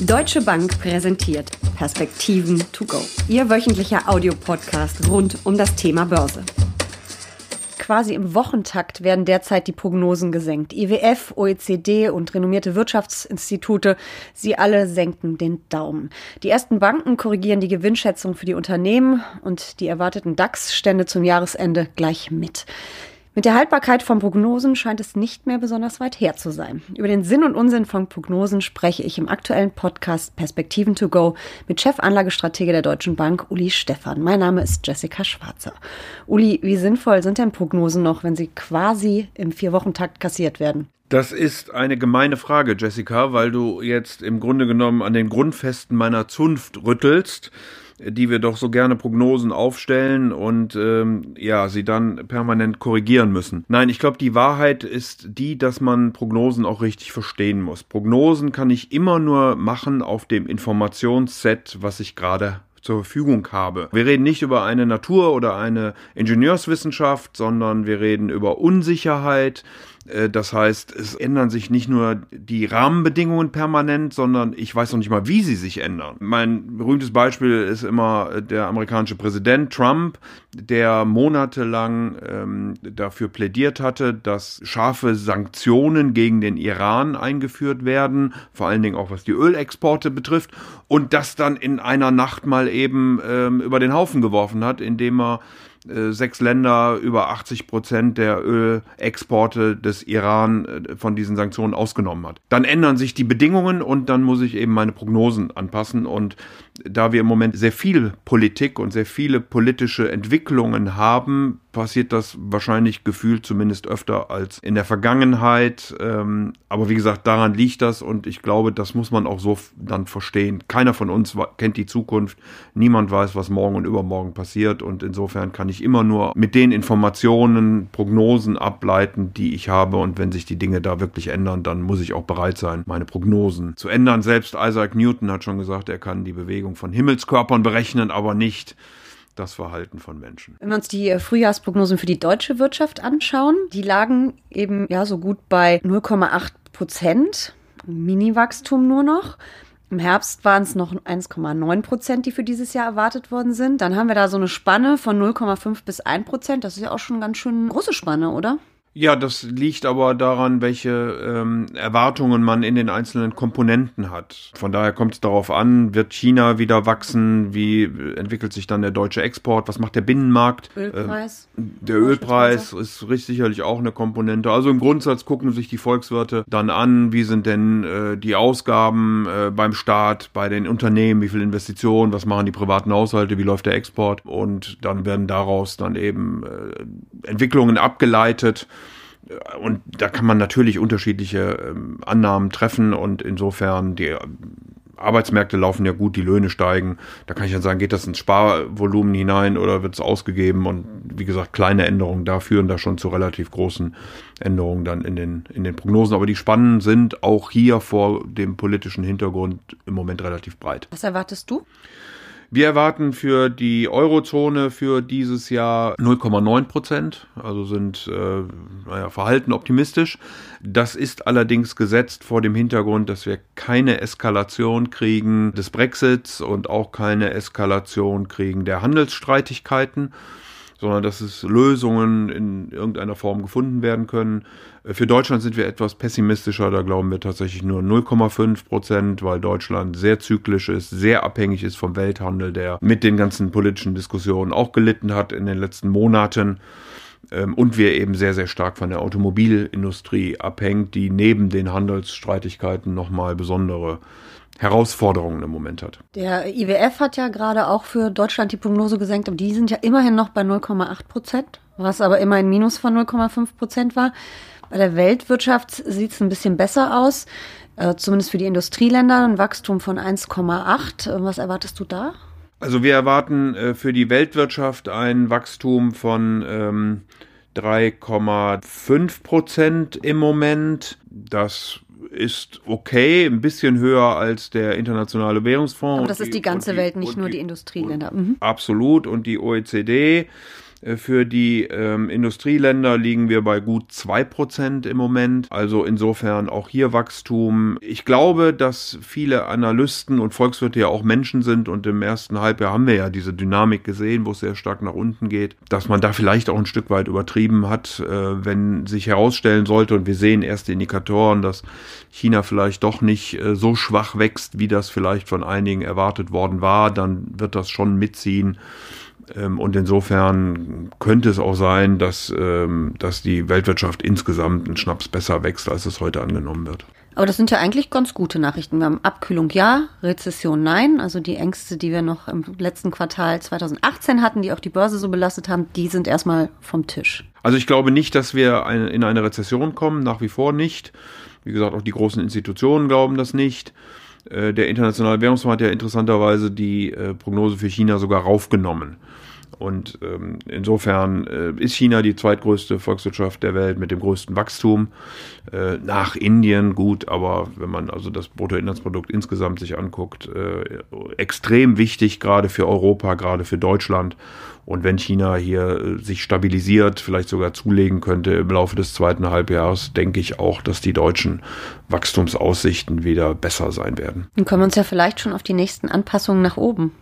Deutsche Bank präsentiert Perspektiven to go. Ihr wöchentlicher Audiopodcast rund um das Thema Börse. Quasi im Wochentakt werden derzeit die Prognosen gesenkt. IWF, OECD und renommierte Wirtschaftsinstitute, sie alle senken den Daumen. Die ersten Banken korrigieren die Gewinnschätzung für die Unternehmen und die erwarteten DAX-Stände zum Jahresende gleich mit. Mit der Haltbarkeit von Prognosen scheint es nicht mehr besonders weit her zu sein. Über den Sinn und Unsinn von Prognosen spreche ich im aktuellen Podcast Perspektiven to go mit Chefanlagestratege der Deutschen Bank, Uli Stephan. Mein Name ist Jessica Schwarzer. Uli, wie sinnvoll sind denn Prognosen noch, wenn sie quasi im Vier-Wochen-Takt kassiert werden? Das ist eine gemeine Frage, Jessica, weil du jetzt im Grunde genommen an den Grundfesten meiner Zunft rüttelst die wir doch so gerne Prognosen aufstellen und ähm, ja, sie dann permanent korrigieren müssen. Nein, ich glaube, die Wahrheit ist die, dass man Prognosen auch richtig verstehen muss. Prognosen kann ich immer nur machen auf dem Informationsset, was ich gerade zur Verfügung habe. Wir reden nicht über eine Natur- oder eine Ingenieurswissenschaft, sondern wir reden über Unsicherheit, das heißt, es ändern sich nicht nur die Rahmenbedingungen permanent, sondern ich weiß noch nicht mal, wie sie sich ändern. Mein berühmtes Beispiel ist immer der amerikanische Präsident Trump, der monatelang ähm, dafür plädiert hatte, dass scharfe Sanktionen gegen den Iran eingeführt werden, vor allen Dingen auch was die Ölexporte betrifft, und das dann in einer Nacht mal eben ähm, über den Haufen geworfen hat, indem er äh, sechs Länder über 80 Prozent der Ölexporte des Iran äh, von diesen Sanktionen ausgenommen hat. Dann ändern sich die Bedingungen und dann muss ich eben meine Prognosen anpassen. Und da wir im Moment sehr viel Politik und sehr viele politische Entwicklungen haben, passiert das wahrscheinlich gefühlt zumindest öfter als in der Vergangenheit. Ähm, aber wie gesagt, daran liegt das und ich glaube, das muss man auch so dann verstehen. Keiner von uns kennt die Zukunft. Niemand weiß, was morgen und übermorgen passiert und insofern kann ich immer nur mit den Informationen, Prognosen ableiten, die ich habe und wenn sich die Dinge da wirklich ändern, dann muss ich auch bereit sein, meine Prognosen zu ändern. Selbst Isaac Newton hat schon gesagt, er kann die Bewegung von Himmelskörpern berechnen, aber nicht das Verhalten von Menschen. Wenn wir uns die äh, Frühjahrsprognosen für die deutsche Wirtschaft anschauen, die lagen eben ja so gut bei 0,8 Prozent, Mini-Wachstum nur noch. Im Herbst waren es noch 1,9 Prozent, die für dieses Jahr erwartet worden sind. Dann haben wir da so eine Spanne von 0,5 bis 1 Prozent. Das ist ja auch schon eine ganz schön große Spanne, oder? Ja, das liegt aber daran, welche ähm, Erwartungen man in den einzelnen Komponenten hat. Von daher kommt es darauf an, wird China wieder wachsen, wie entwickelt sich dann der deutsche Export, was macht der Binnenmarkt? Ölpreis. Ähm, der Ölpreis ist sicherlich auch eine Komponente. Also im Grundsatz gucken sich die Volkswirte dann an, wie sind denn äh, die Ausgaben äh, beim Staat, bei den Unternehmen, wie viel Investitionen, was machen die privaten Haushalte, wie läuft der Export und dann werden daraus dann eben äh, Entwicklungen abgeleitet und da kann man natürlich unterschiedliche ähm, Annahmen treffen und insofern die Arbeitsmärkte laufen ja gut, die Löhne steigen. Da kann ich dann sagen, geht das ins Sparvolumen hinein oder wird es ausgegeben? Und wie gesagt, kleine Änderungen da führen da schon zu relativ großen Änderungen dann in den, in den Prognosen. Aber die Spannen sind auch hier vor dem politischen Hintergrund im Moment relativ breit. Was erwartest du? Wir erwarten für die Eurozone für dieses Jahr 0,9 Prozent, also sind äh, naja, verhalten optimistisch. Das ist allerdings gesetzt vor dem Hintergrund, dass wir keine Eskalation kriegen des Brexits und auch keine Eskalation kriegen der Handelsstreitigkeiten sondern dass es Lösungen in irgendeiner Form gefunden werden können. Äh, für Deutschland sind wir etwas pessimistischer, da glauben wir tatsächlich nur 0,5 Prozent, weil Deutschland sehr zyklisch ist, sehr abhängig ist vom Welthandel, der mit den ganzen politischen Diskussionen auch gelitten hat in den letzten Monaten und wir eben sehr, sehr stark von der Automobilindustrie abhängt, die neben den Handelsstreitigkeiten nochmal besondere Herausforderungen im Moment hat. Der IWF hat ja gerade auch für Deutschland die Prognose gesenkt, aber die sind ja immerhin noch bei 0,8 Prozent, was aber immer ein Minus von 0,5 Prozent war. Bei der Weltwirtschaft sieht es ein bisschen besser aus, äh, zumindest für die Industrieländer, ein Wachstum von 1,8. Äh, was erwartest du da? Also wir erwarten äh, für die Weltwirtschaft ein Wachstum von ähm, 3,5 Prozent im Moment. Das ist okay, ein bisschen höher als der Internationale Währungsfonds. Aber das ist die ganze die, Welt, nicht nur die, die Industrieländer. Mhm. Absolut. Und die OECD für die ähm, Industrieländer liegen wir bei gut zwei Prozent im Moment. Also insofern auch hier Wachstum. Ich glaube, dass viele Analysten und Volkswirte ja auch Menschen sind und im ersten Halbjahr haben wir ja diese Dynamik gesehen, wo es sehr stark nach unten geht, dass man da vielleicht auch ein Stück weit übertrieben hat, äh, wenn sich herausstellen sollte und wir sehen erste Indikatoren, dass China vielleicht doch nicht äh, so schwach wächst, wie das vielleicht von einigen erwartet worden war, dann wird das schon mitziehen und insofern könnte es auch sein, dass, ähm, dass die Weltwirtschaft insgesamt einen Schnaps besser wächst, als es heute angenommen wird. Aber das sind ja eigentlich ganz gute Nachrichten. Wir haben Abkühlung ja, Rezession nein. Also die Ängste, die wir noch im letzten Quartal 2018 hatten, die auch die Börse so belastet haben, die sind erstmal vom Tisch. Also ich glaube nicht, dass wir in eine Rezession kommen, nach wie vor nicht. Wie gesagt, auch die großen Institutionen glauben das nicht. Äh, der Internationale Währungsfonds hat ja interessanterweise die äh, Prognose für China sogar raufgenommen. Und ähm, insofern äh, ist China die zweitgrößte Volkswirtschaft der Welt mit dem größten Wachstum. Äh, nach Indien gut, aber wenn man also das Bruttoinlandsprodukt insgesamt sich anguckt, äh, extrem wichtig, gerade für Europa, gerade für Deutschland. Und wenn China hier äh, sich stabilisiert, vielleicht sogar zulegen könnte im Laufe des zweiten Halbjahres, denke ich auch, dass die deutschen Wachstumsaussichten wieder besser sein werden. Dann können wir uns ja vielleicht schon auf die nächsten Anpassungen nach oben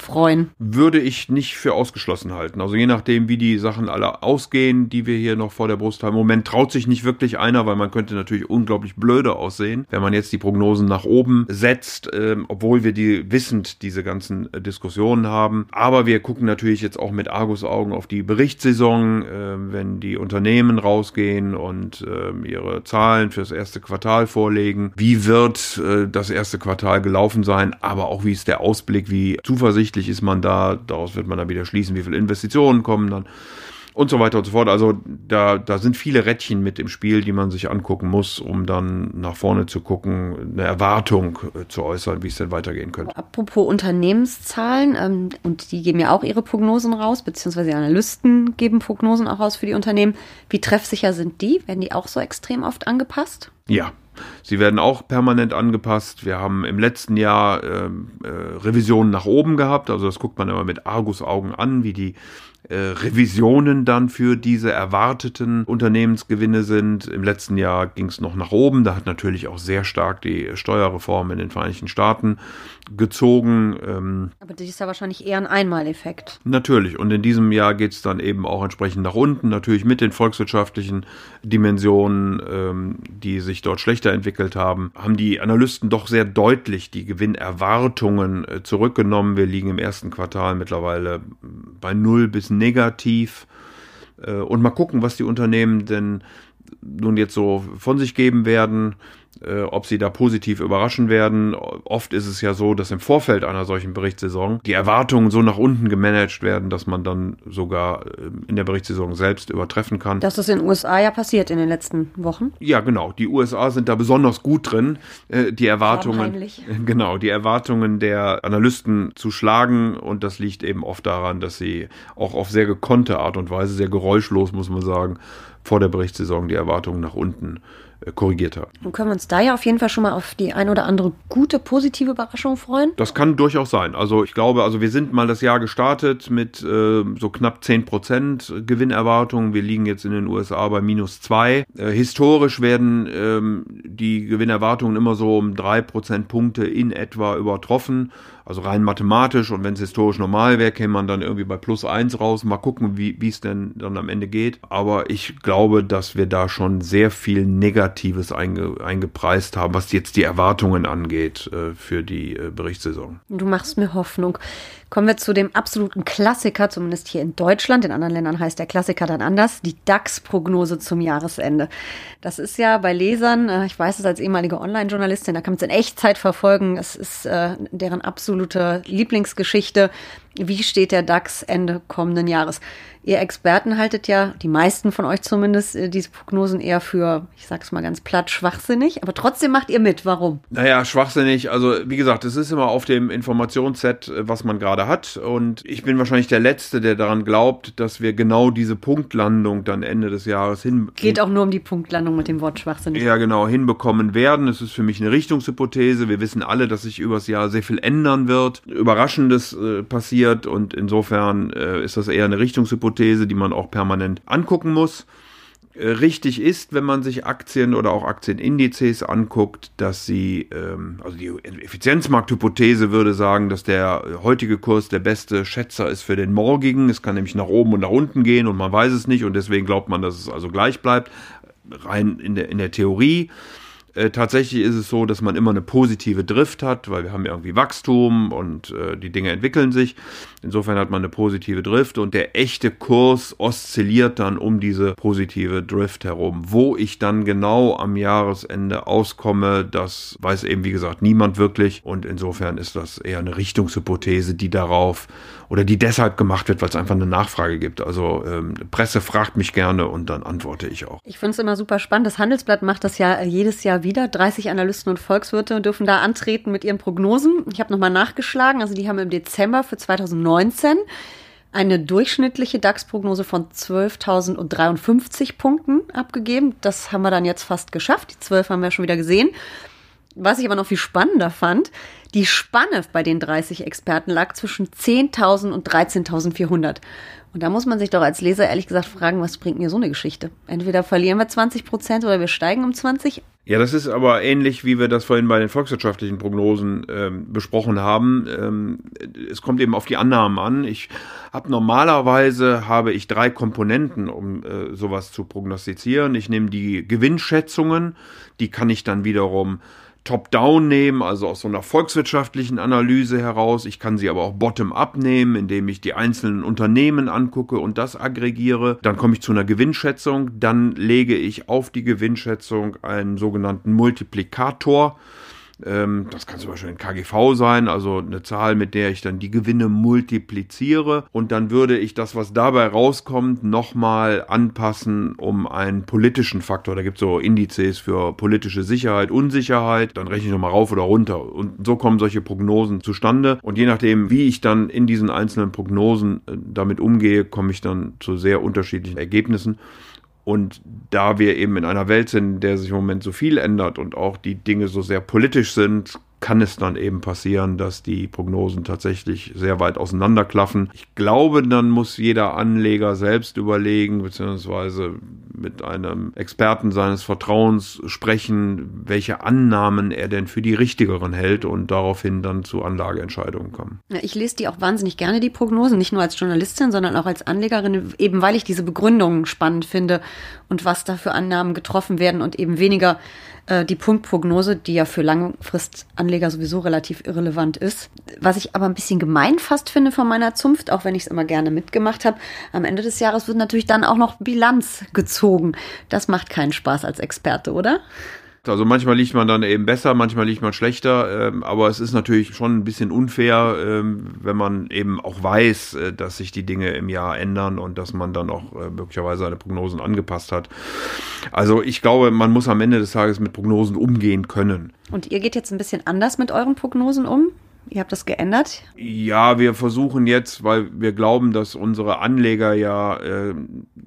freuen? Würde ich nicht für ausgeschlossen halten. Also je nachdem, wie die Sachen alle ausgehen, die wir hier noch vor der Brust haben. Im Moment traut sich nicht wirklich einer, weil man könnte natürlich unglaublich blöde aussehen, wenn man jetzt die Prognosen nach oben setzt, äh, obwohl wir die wissend diese ganzen äh, Diskussionen haben. Aber wir gucken natürlich jetzt auch mit Argusaugen auf die Berichtssaison, äh, wenn die Unternehmen rausgehen und ähm, ihre Zahlen fürs erste Quartal vorlegen. Wie wird äh, das erste Quartal gelaufen sein? Aber auch wie ist der Ausblick, wie zuversichtlich zuversichtlich ist man da, daraus wird man dann wieder schließen, wie viele Investitionen kommen dann und so weiter und so fort. Also da, da sind viele Rädchen mit im Spiel, die man sich angucken muss, um dann nach vorne zu gucken, eine Erwartung äh, zu äußern, wie es denn weitergehen könnte. Apropos Unternehmenszahlen, ähm, und die geben ja auch ihre Prognosen raus, beziehungsweise Analysten geben Prognosen auch raus für die Unternehmen. Wie treffsicher sind die? Werden die auch so extrem oft angepasst? Ja, Sie werden auch permanent angepasst. Wir haben im letzten Jahr äh, äh, Revisionen nach oben gehabt. Also das guckt man immer mit Argusaugen an, wie die äh, Revisionen dann für diese erwarteten Unternehmensgewinne sind. Im letzten Jahr ging es noch nach oben. Da hat natürlich auch sehr stark die Steuerreform in den Vereinigten Staaten gezogen. Ähm, Aber das ist ja wahrscheinlich eher ein Einmaleffekt. Natürlich. Und in diesem Jahr geht es dann eben auch entsprechend nach unten. Natürlich mit den volkswirtschaftlichen Dimensionen, ähm, die sich dort schlechter entwickelt haben, haben die Analysten doch sehr deutlich die Gewinnerwartungen äh, zurückgenommen. Wir liegen im ersten Quartal mittlerweile bei null bis negativ. Äh, und mal gucken, was die Unternehmen denn nun jetzt so von sich geben werden äh, ob sie da positiv überraschen werden. Oft ist es ja so, dass im Vorfeld einer solchen Berichtssaison die Erwartungen so nach unten gemanagt werden, dass man dann sogar äh, in der Berichtssaison selbst übertreffen kann. Das ist in den USA ja passiert in den letzten Wochen. Ja, genau. Die USA sind da besonders gut drin, äh, die Erwartungen, genau, die Erwartungen der Analysten zu schlagen und das liegt eben oft daran, dass sie auch auf sehr gekonnte Art und Weise, sehr geräuschlos, muss man sagen, vor der Berichtssaison die Erwartungen nach unten korrigiert haben. Dann können wir uns da ja auf jeden Fall schon mal auf die ein oder andere gute, positive Überraschung freuen. Das kann durchaus sein. Also ich glaube, also wir sind mal das Jahr gestartet mit äh, so knapp 10 Prozent Gewinnerwartungen. Wir liegen jetzt in den USA bei minus zwei. Äh, historisch werden ähm, die Gewinnerwartungen immer so um drei Prozentpunkte in etwa übertroffen. Also rein mathematisch und wenn es historisch normal wäre, käme man dann irgendwie bei plus eins raus. Mal gucken, wie es denn dann am Ende geht. Aber ich glaube, dass wir da schon sehr viel Negatives einge, eingepreist haben, was jetzt die Erwartungen angeht äh, für die äh, Berichtssaison. Du machst mir Hoffnung. Kommen wir zu dem absoluten Klassiker, zumindest hier in Deutschland. In anderen Ländern heißt der Klassiker dann anders, die DAX-Prognose zum Jahresende. Das ist ja bei Lesern, äh, ich weiß es als ehemalige Online-Journalistin, da kann man es in Echtzeit verfolgen. Es ist äh, deren absolute Lieblingsgeschichte. Wie steht der DAX Ende kommenden Jahres? Ihr Experten haltet ja, die meisten von euch zumindest, äh, diese Prognosen eher für, ich sag's mal ganz platt, schwachsinnig. Aber trotzdem macht ihr mit. Warum? Naja, schwachsinnig. Also, wie gesagt, es ist immer auf dem Informationsset, was man gerade hat. Und ich bin wahrscheinlich der Letzte, der daran glaubt, dass wir genau diese Punktlandung dann Ende des Jahres hin. Geht auch nur um die Punktlandung mit dem Wort schwachsinnig. Ja, genau, hinbekommen werden. Es ist für mich eine Richtungshypothese. Wir wissen alle, dass sich übers Jahr sehr viel ändern wird. Überraschendes äh, passiert passiert und insofern äh, ist das eher eine Richtungshypothese, die man auch permanent angucken muss. Äh, richtig ist, wenn man sich Aktien oder auch Aktienindizes anguckt, dass sie, ähm, also die Effizienzmarkthypothese würde sagen, dass der heutige Kurs der beste Schätzer ist für den morgigen. Es kann nämlich nach oben und nach unten gehen und man weiß es nicht und deswegen glaubt man, dass es also gleich bleibt. Rein in der, in der Theorie. Äh, tatsächlich ist es so, dass man immer eine positive Drift hat, weil wir haben ja irgendwie Wachstum und äh, die Dinge entwickeln sich. Insofern hat man eine positive Drift und der echte Kurs oszilliert dann um diese positive Drift herum. Wo ich dann genau am Jahresende auskomme, das weiß eben wie gesagt niemand wirklich und insofern ist das eher eine Richtungshypothese, die darauf oder die deshalb gemacht wird, weil es einfach eine Nachfrage gibt. Also ähm, Presse fragt mich gerne und dann antworte ich auch. Ich finde es immer super spannend. Das Handelsblatt macht das ja jedes Jahr wieder. 30 Analysten und Volkswirte dürfen da antreten mit ihren Prognosen. Ich habe nochmal nachgeschlagen. Also die haben im Dezember für 2019 eine durchschnittliche DAX-Prognose von 12.053 Punkten abgegeben. Das haben wir dann jetzt fast geschafft. Die 12 haben wir schon wieder gesehen. Was ich aber noch viel spannender fand, die Spanne bei den 30 Experten lag zwischen 10.000 und 13.400. Und da muss man sich doch als Leser ehrlich gesagt fragen, was bringt mir so eine Geschichte? Entweder verlieren wir 20 Prozent oder wir steigen um 20. Ja, das ist aber ähnlich, wie wir das vorhin bei den volkswirtschaftlichen Prognosen ähm, besprochen haben. Ähm, es kommt eben auf die Annahmen an. Ich habe normalerweise habe ich drei Komponenten, um äh, sowas zu prognostizieren. Ich nehme die Gewinnschätzungen, die kann ich dann wiederum top-down nehmen, also aus so einer volkswirtschaftlichen Analyse heraus. Ich kann sie aber auch bottom-up nehmen, indem ich die einzelnen Unternehmen angucke und das aggregiere. Dann komme ich zu einer Gewinnschätzung. Dann lege ich auf die Gewinnschätzung einen sogenannten Multiplikator das kann zum Beispiel ein KGV sein, also eine Zahl, mit der ich dann die Gewinne multipliziere. Und dann würde ich das, was dabei rauskommt, nochmal anpassen um einen politischen Faktor. Da gibt es so Indizes für politische Sicherheit, Unsicherheit. Dann rechne ich nochmal rauf oder runter. Und so kommen solche Prognosen zustande. Und je nachdem, wie ich dann in diesen einzelnen Prognosen äh, damit umgehe, komme ich dann zu sehr unterschiedlichen Ergebnissen. Und da wir eben in einer Welt sind, in der sich im Moment so viel ändert und auch die Dinge so sehr politisch sind, kann es dann eben passieren, dass die Prognosen tatsächlich sehr weit auseinanderklaffen. Ich glaube, dann muss jeder Anleger selbst überlegen, beziehungsweise mit einem Experten seines Vertrauens sprechen, welche Annahmen er denn für die richtigeren hält und daraufhin dann zu Anlageentscheidungen kommen. Ja, ich lese die auch wahnsinnig gerne, die Prognosen, nicht nur als Journalistin, sondern auch als Anlegerin, eben weil ich diese Begründungen spannend finde und was da für Annahmen getroffen werden und eben weniger äh, die Punktprognose, die ja für Langfristanleger sowieso relativ irrelevant ist. Was ich aber ein bisschen gemein fast finde von meiner Zunft, auch wenn ich es immer gerne mitgemacht habe, am Ende des Jahres wird natürlich dann auch noch Bilanz gezogen. Das macht keinen Spaß als Experte, oder? Also manchmal liegt man dann eben besser, manchmal liegt man schlechter, ähm, aber es ist natürlich schon ein bisschen unfair, ähm, wenn man eben auch weiß, äh, dass sich die Dinge im Jahr ändern und dass man dann auch äh, möglicherweise seine Prognosen angepasst hat. Also ich glaube, man muss am Ende des Tages mit Prognosen umgehen können. Und ihr geht jetzt ein bisschen anders mit euren Prognosen um? Ihr habt das geändert? Ja, wir versuchen jetzt, weil wir glauben, dass unsere Anleger ja äh,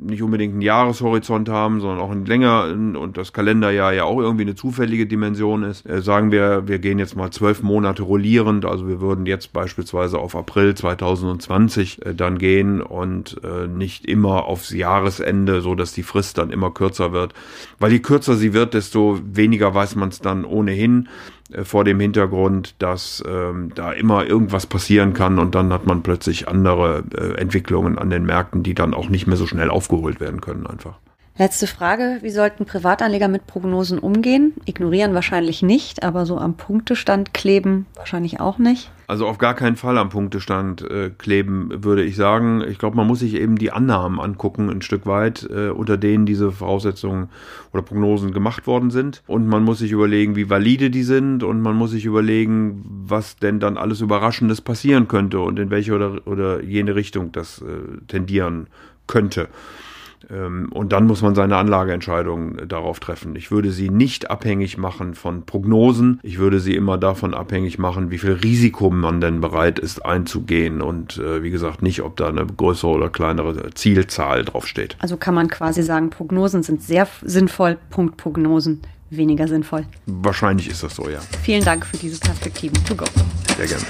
nicht unbedingt einen Jahreshorizont haben, sondern auch einen längeren und das Kalenderjahr ja auch irgendwie eine zufällige Dimension ist, äh, sagen wir, wir gehen jetzt mal zwölf Monate rollierend. Also wir würden jetzt beispielsweise auf April 2020 äh, dann gehen und äh, nicht immer aufs Jahresende, so dass die Frist dann immer kürzer wird. Weil je kürzer sie wird, desto weniger weiß man es dann ohnehin. Äh, vor dem Hintergrund, dass ähm, da immer irgendwas passieren kann und dann hat man plötzlich andere äh, Entwicklungen an den Märkten, die dann auch nicht mehr so schnell aufgeholt werden können einfach. Letzte Frage. Wie sollten Privatanleger mit Prognosen umgehen? Ignorieren wahrscheinlich nicht, aber so am Punktestand kleben wahrscheinlich auch nicht. Also auf gar keinen Fall am Punktestand äh, kleben, würde ich sagen. Ich glaube, man muss sich eben die Annahmen angucken, ein Stück weit, äh, unter denen diese Voraussetzungen oder Prognosen gemacht worden sind. Und man muss sich überlegen, wie valide die sind und man muss sich überlegen, was denn dann alles Überraschendes passieren könnte und in welche oder, oder jene Richtung das äh, tendieren könnte. Ähm, und dann muss man seine Anlageentscheidungen darauf treffen. Ich würde sie nicht abhängig machen von Prognosen. Ich würde sie immer davon abhängig machen, wie viel Risiko man denn bereit ist einzugehen. Und äh, wie gesagt, nicht, ob da eine größere oder kleinere Zielzahl draufsteht. Also kann man quasi sagen, Prognosen sind sehr sinnvoll, Punktprognosen weniger sinnvoll. Wahrscheinlich ist das so, ja. Vielen Dank für diese Perspektiven. To go. Sehr gerne.